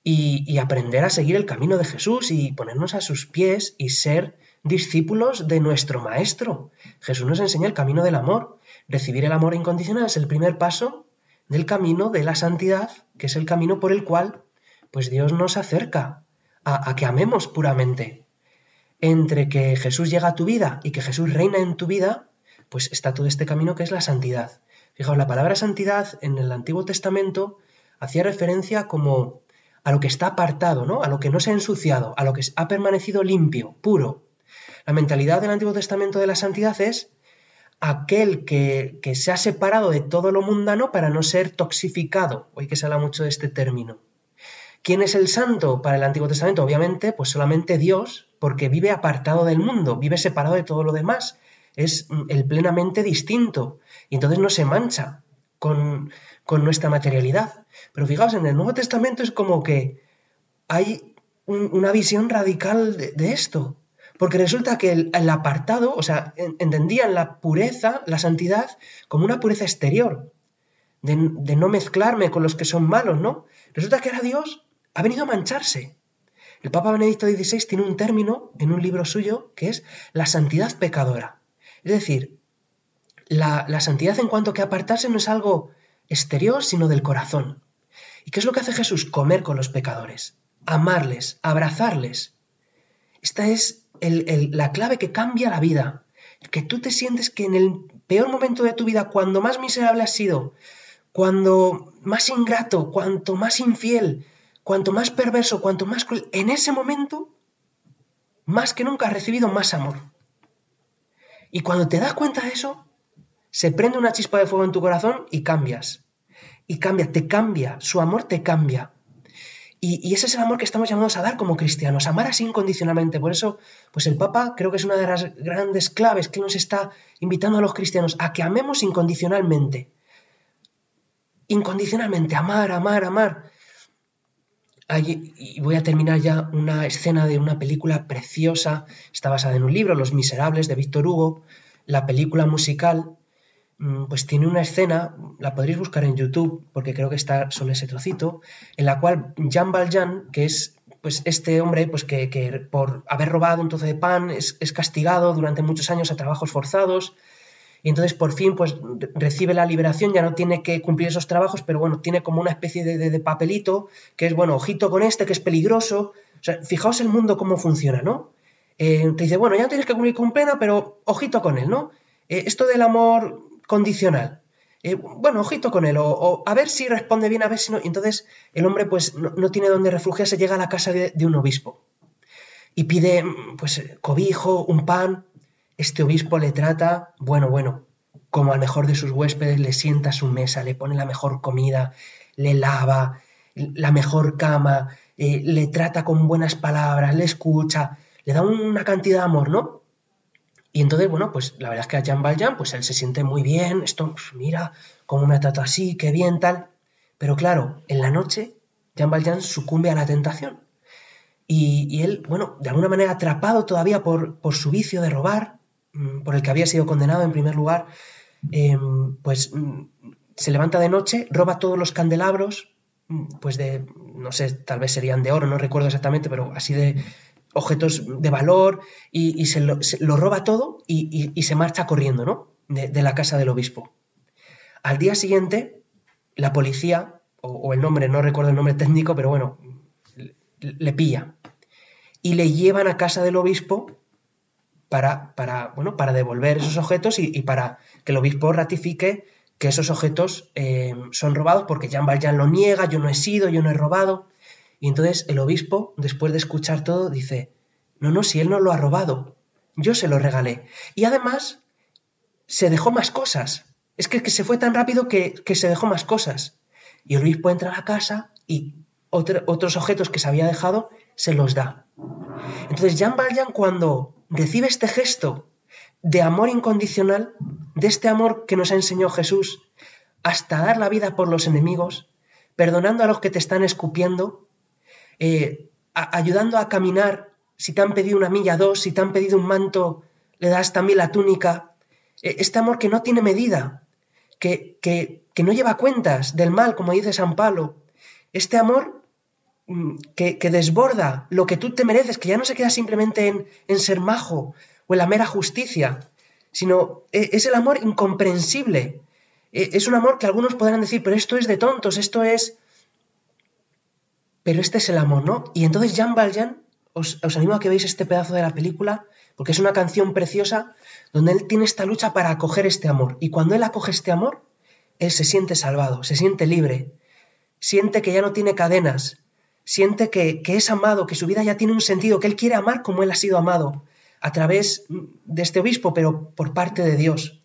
y, aprender a seguir el camino de Jesús y ponernos a sus pies y ser discípulos de nuestro Maestro. Jesús nos enseña el camino del amor. Recibir el amor incondicional es el primer paso del camino de la santidad, que es el camino por el cual pues Dios nos acerca a, a que amemos puramente. Entre que Jesús llega a tu vida y que Jesús reina en tu vida, pues está todo este camino que es la santidad. Fijaos, la palabra santidad en el Antiguo Testamento hacía referencia como a lo que está apartado, ¿no? A lo que no se ha ensuciado, a lo que ha permanecido limpio, puro. La mentalidad del Antiguo Testamento de la santidad es aquel que, que se ha separado de todo lo mundano para no ser toxificado. Hoy que se habla mucho de este término. ¿Quién es el santo para el Antiguo Testamento? Obviamente, pues solamente Dios, porque vive apartado del mundo, vive separado de todo lo demás. Es mm, el plenamente distinto. Y entonces no se mancha con, con nuestra materialidad. Pero fijaos, en el Nuevo Testamento es como que hay una visión radical de, esto. Porque resulta que el, apartado, o sea, entendían la pureza, la santidad, como una pureza exterior, de, de, no mezclarme con los que son malos, ¿no? Resulta que ahora Dios ha venido a mancharse. El Papa Benedicto XVI tiene un término en un libro suyo que es la santidad pecadora. Es decir, la, la santidad en cuanto que apartarse no es algo exterior, sino del corazón. ¿Y qué es lo que hace Jesús? Comer con los pecadores, amarles, abrazarles. Esta es la clave que cambia la vida. Que tú te sientes que en el peor momento de tu vida, cuando más miserable has sido, cuando más ingrato, cuanto más infiel, cuanto más perverso, cuanto más cruel, en ese momento, más que nunca has recibido más amor. Y cuando te das cuenta de eso, se prende una chispa de fuego en tu corazón y cambias. Y cambia, te cambia, su amor te cambia. Y, ese es el amor que estamos llamados a dar como cristianos, amar así incondicionalmente. Por eso, pues el Papa creo que es una de las grandes claves que nos está invitando a los cristianos a que amemos incondicionalmente. Incondicionalmente, amar, amar, amar. y voy a terminar ya una escena de una película preciosa, está basada en un libro, Los Miserables, de Víctor Hugo, la película musical pues tiene una escena, la podréis buscar en YouTube, porque creo que está solo ese trocito, en la cual Jean Valjean, que es pues este hombre pues que, por haber robado un trozo de pan es, castigado durante muchos años a trabajos forzados, y entonces por fin pues recibe la liberación, ya no tiene que cumplir esos trabajos, pero bueno, tiene como una especie de, papelito que es, bueno, ojito con este, que es peligroso. O sea, fijaos el mundo cómo funciona, ¿no? Eh, te dice, bueno, ya no tienes que cumplir con pena, pero ojito con él, ¿no? Eh, esto del amor condicional. Eh, bueno, ojito con él, o, a ver si responde bien, a ver si no. Y entonces el hombre pues no, tiene dónde refugiarse, llega a la casa de, un obispo y pide pues cobijo, un pan. Este obispo le trata, bueno, bueno, como al mejor de sus huéspedes, le sienta a su mesa, le pone la mejor comida, le lava, la mejor cama, eh, le trata con buenas palabras, le escucha, le da una cantidad de amor, ¿no? Y entonces, bueno, pues la verdad es que a Jean Valjean, pues él se siente muy bien, esto, mira, cómo me trata así, qué bien, tal. Pero claro, en la noche, Jean Valjean sucumbe a la tentación. Y, él, bueno, de alguna manera atrapado todavía por, por, su vicio de robar, mm, por el que había sido condenado en primer lugar, em, pues mm, se levanta de noche, roba todos los candelabros, mm, pues de, no sé, tal vez serían de oro, no recuerdo exactamente, pero así de, objetos de valor y, se, lo, roba todo y, se marcha corriendo, ¿no? De, la casa del obispo. Al día siguiente, la policía, o, el nombre, no recuerdo el nombre técnico, pero bueno, le, pilla. Y le llevan a casa del obispo para, para, bueno, para devolver esos objetos y, para que el obispo ratifique que esos objetos eh, son robados porque Jean Valjean lo niega, yo no he sido, yo no he robado. Y entonces el obispo, después de escuchar todo, dice, no, no, si él no lo ha robado, yo se lo regalé. Y además, se dejó más cosas. Es que, se fue tan rápido que, que, se dejó más cosas. Y el obispo entra a la casa y otros objetos que se había dejado se los da. Entonces, Jean Valjean, cuando recibe este gesto de amor incondicional, de este amor que nos ha enseñado Jesús, hasta dar la vida por los enemigos, perdonando a los que te están escupiendo, eh, ayudando a caminar, si te han pedido una milla, dos, si te han pedido un manto, le das también la túnica. Eh, este amor que no tiene medida, que, que, que, no lleva cuentas del mal, como dice San Pablo. Este amor mm, que, que, desborda lo que tú te mereces, que ya no se queda simplemente en, en ser majo o en la mera justicia, sino eh, es el amor incomprensible. Es un amor que algunos podrán decir, pero esto es de tontos, esto es pero este es el amor, ¿no? Y entonces Jean Valjean, os, animo a que veáis este pedazo de la película, porque es una canción preciosa donde él tiene esta lucha para acoger este amor. Y cuando él acoge este amor, él se siente salvado, se siente libre, siente que ya no tiene cadenas, siente que, que es amado, que su vida ya tiene un sentido, que él quiere amar como él ha sido amado, a través de este obispo, pero por parte de Dios.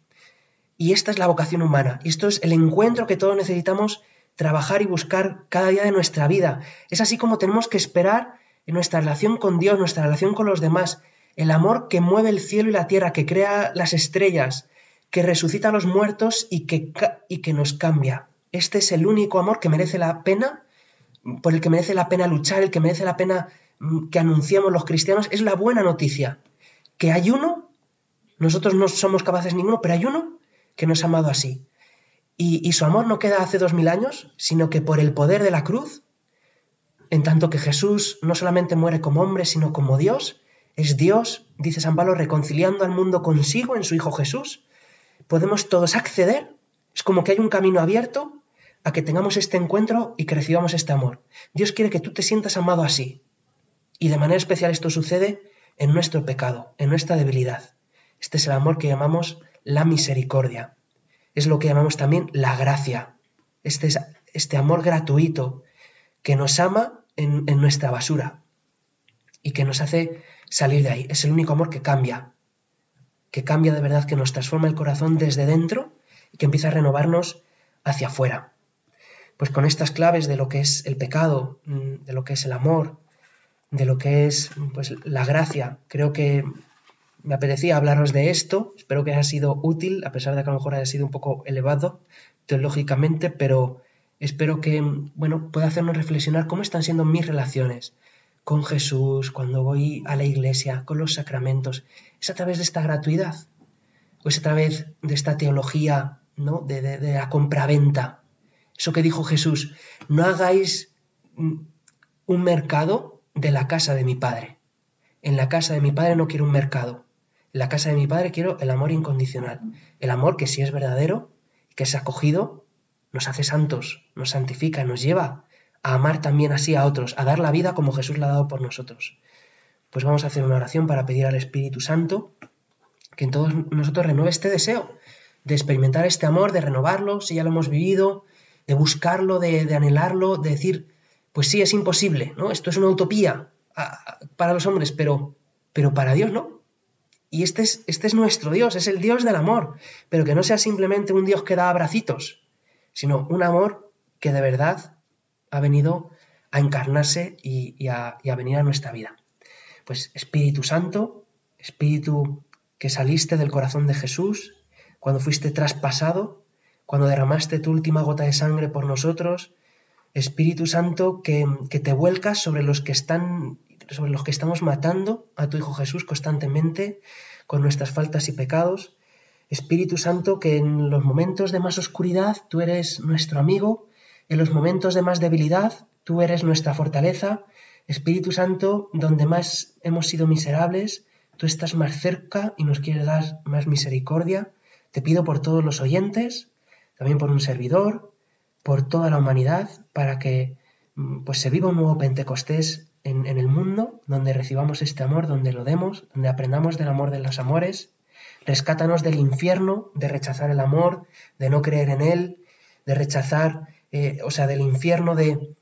Y esta es la vocación humana, y esto es el encuentro que todos necesitamos trabajar y buscar cada día de nuestra vida. Es así como tenemos que esperar en nuestra relación con Dios, nuestra relación con los demás, el amor que mueve el cielo y la tierra, que crea las estrellas, que resucita a los muertos y que, y que nos cambia. Este es el único amor que merece la pena, por el que merece la pena luchar, el que merece la pena mm, que anunciamos los cristianos. Es la buena noticia, que hay uno, nosotros no somos capaces ninguno, pero hay uno que nos ha amado así. Y, su amor no queda hace dos mil años, sino que por el poder de la cruz, en tanto que Jesús no solamente muere como hombre, sino como Dios, es Dios, dice San Pablo, reconciliando al mundo consigo en su Hijo Jesús, podemos todos acceder. Es como que hay un camino abierto a que tengamos este encuentro y que recibamos este amor. Dios quiere que tú te sientas amado así. Y de manera especial esto sucede en nuestro pecado, en nuestra debilidad. Este es el amor que llamamos la misericordia es lo que llamamos también la gracia, este, este amor gratuito que nos ama en, en nuestra basura y que nos hace salir de ahí. Es el único amor que cambia, que cambia de verdad, que nos transforma el corazón desde dentro y que empieza a renovarnos hacia afuera. Pues con estas claves de lo que es el pecado, mm, de lo que es el amor, de lo que es pues, la gracia, creo que me apetecía hablaros de esto, espero que haya sido útil, a pesar de que a lo mejor haya sido un poco elevado teológicamente, pero espero que bueno, pueda hacernos reflexionar cómo están siendo mis relaciones con Jesús, cuando voy a la iglesia, con los sacramentos. ¿Es a través de esta gratuidad? ¿O es a través de esta teología ¿no? de, de, de la compraventa? Eso que dijo Jesús, no hagáis un mercado de la casa de mi padre. En la casa de mi padre no quiero un mercado. En la casa de mi Padre quiero el amor incondicional. El amor que si es verdadero, que es acogido, nos hace santos, nos santifica, nos lleva a amar también así a otros, a dar la vida como Jesús la ha dado por nosotros. Pues vamos a hacer una oración para pedir al Espíritu Santo que en todos nosotros renueve este deseo de experimentar este amor, de renovarlo, si ya lo hemos vivido, de buscarlo, de, anhelarlo, de decir, pues sí, es imposible, ¿no? Esto es una utopía para los hombres, pero, pero para Dios no. Y este es, este es nuestro Dios, es el Dios del amor, pero que no sea simplemente un Dios que da abracitos, sino un amor que de verdad ha venido a encarnarse y, a, venir a nuestra vida. Pues Espíritu Santo, Espíritu que saliste del corazón de Jesús, cuando fuiste traspasado, cuando derramaste tu última gota de sangre por nosotros, Espíritu Santo que, te vuelcas sobre los que están sobre los que estamos matando a tu Hijo Jesús constantemente con nuestras faltas y pecados. Espíritu Santo, que en los momentos de más oscuridad tú eres nuestro amigo, en los momentos de más debilidad tú eres nuestra fortaleza. Espíritu Santo, donde más hemos sido miserables, tú estás más cerca y nos quieres dar más misericordia. Te pido por todos los oyentes, también por un servidor, por toda la humanidad, para que mm, pues se viva un nuevo Pentecostés en, el mundo, donde recibamos este amor, donde lo demos, donde aprendamos del amor de los amores. Rescátanos del infierno, de rechazar el amor, de no creer en él, de rechazar, eh, o sea, del infierno de,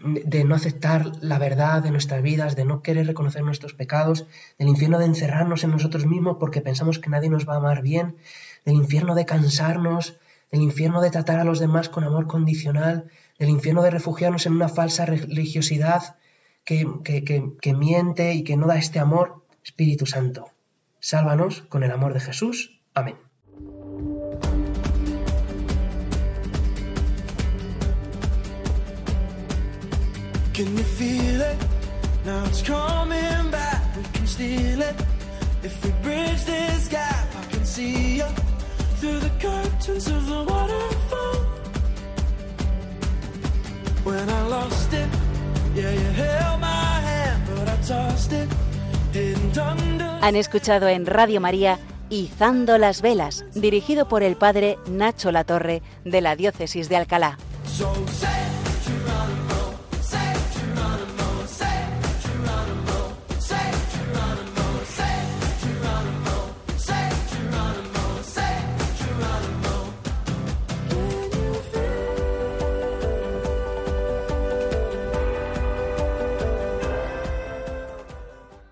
de no aceptar la verdad de nuestras vidas, de no querer reconocer nuestros pecados, del infierno de encerrarnos en nosotros mismos porque pensamos que nadie nos va a amar bien, del infierno de cansarnos, del infierno de tratar a los demás con amor condicional, del infierno de refugiarnos en una falsa religiosidad que, que, miente y que no da este amor. Espíritu Santo, sálvanos con el amor de Jesús. Amén. Can you feel it? Now it's coming back. We can steal it. If we bridge this gap, I can see you through the curtains of the waterfall. When I lost it, Han escuchado en Radio María Izando las Velas, dirigido por el padre Nacho Latorre de la Diócesis de Alcalá.